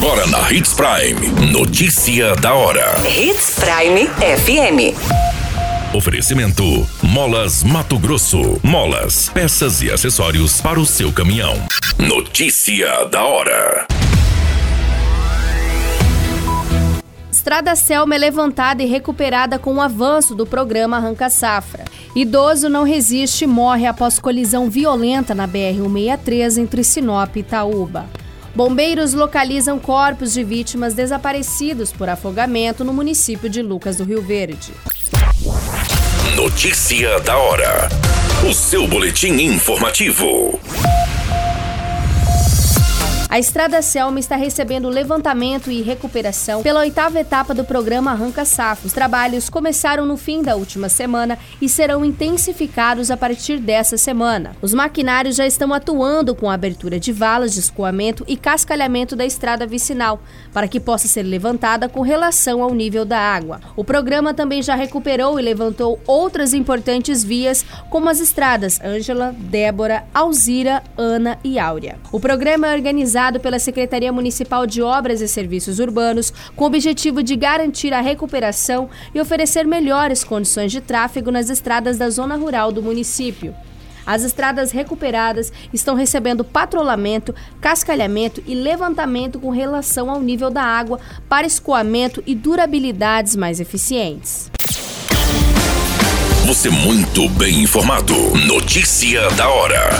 Agora na Hits Prime. Notícia da hora. Hits Prime FM. Oferecimento: Molas Mato Grosso. Molas, peças e acessórios para o seu caminhão. Notícia da hora. Estrada Selma é levantada e recuperada com o avanço do programa Arranca Safra. Idoso não resiste e morre após colisão violenta na BR-163 entre Sinop e Itaúba. Bombeiros localizam corpos de vítimas desaparecidos por afogamento no município de Lucas do Rio Verde. Notícia da hora. O seu boletim informativo. A Estrada Selma está recebendo levantamento e recuperação pela oitava etapa do programa Arranca Safra. Os trabalhos começaram no fim da última semana e serão intensificados a partir dessa semana. Os maquinários já estão atuando com a abertura de valas de escoamento e cascalhamento da estrada vicinal, para que possa ser levantada com relação ao nível da água. O programa também já recuperou e levantou outras importantes vias, como as estradas Ângela, Débora, Alzira, Ana e Áurea. O programa é organizado realizado pela Secretaria Municipal de Obras e Serviços Urbanos com o objetivo de garantir a recuperação e oferecer melhores condições de tráfego nas estradas da zona rural do município. As estradas recuperadas estão recebendo patrulhamento, cascalhamento e levantamento com relação ao nível da água para escoamento e durabilidades mais eficientes. Você muito bem informado. Notícia da hora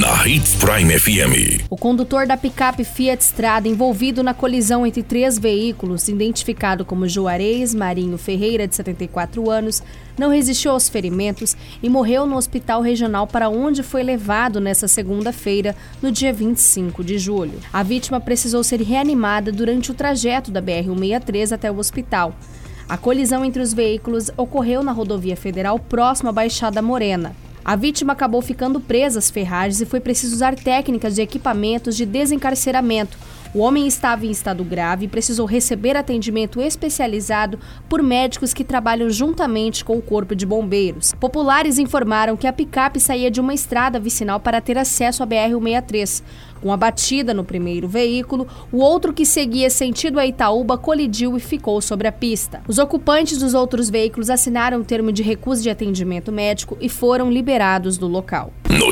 na Hits Prime FM. O condutor da picape Fiat Strada envolvido na colisão entre três veículos, identificado como Juarez Marinho Ferreira, de 74 anos, não resistiu aos ferimentos e morreu no hospital regional para onde foi levado nesta segunda-feira, no dia 25 de julho. A vítima precisou ser reanimada durante o trajeto da BR-163 até o hospital. A colisão entre os veículos ocorreu na rodovia federal próxima à Baixada Morena. A vítima acabou ficando presa às ferragens e foi preciso usar técnicas de equipamentos de desencarceramento. O homem estava em estado grave e precisou receber atendimento especializado por médicos que trabalham juntamente com o Corpo de Bombeiros. Populares informaram que a picape saía de uma estrada vicinal para ter acesso à BR-163. Com a batida no primeiro veículo, o outro que seguia sentido a Itaúba colidiu e ficou sobre a pista. Os ocupantes dos outros veículos assinaram o termo de recusa de atendimento médico e foram liberados do local.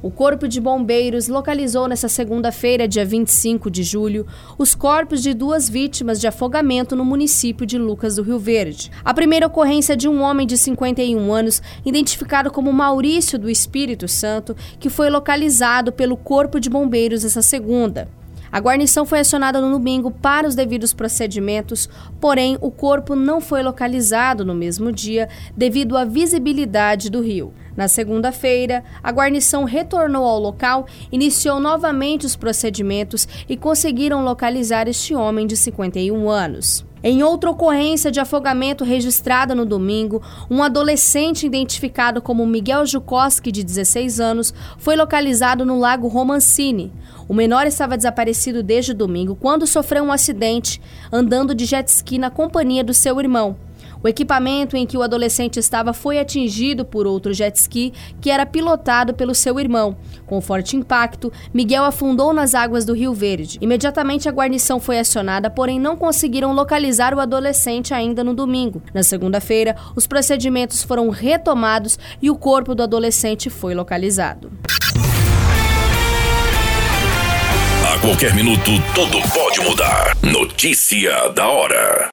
O Corpo de Bombeiros localizou nesta segunda-feira, dia 25 de julho, os corpos de duas vítimas de afogamento no município de Lucas do Rio Verde. A primeira ocorrência de um homem de 51 anos, identificado como Maurício do Espírito Santo, que foi localizado pelo Corpo de Bombeiros essa segunda. A guarnição foi acionada no domingo para os devidos procedimentos, porém o corpo não foi localizado no mesmo dia devido à visibilidade do rio. Na segunda-feira, a guarnição retornou ao local, iniciou novamente os procedimentos e conseguiram localizar este homem de 51 anos. Em outra ocorrência de afogamento registrada no domingo, um adolescente identificado como Miguel Jukoski, de 16 anos, foi localizado no Lago Romancini. O menor estava desaparecido desde domingo quando sofreu um acidente andando de jet ski na companhia do seu irmão. O equipamento em que o adolescente estava foi atingido por outro jet ski que era pilotado pelo seu irmão. Com forte impacto, Miguel afundou nas águas do Rio Verde. Imediatamente a guarnição foi acionada, porém não conseguiram localizar o adolescente ainda no domingo. Na segunda-feira, os procedimentos foram retomados e o corpo do adolescente foi localizado. A qualquer minuto, tudo pode mudar. Notícia da hora.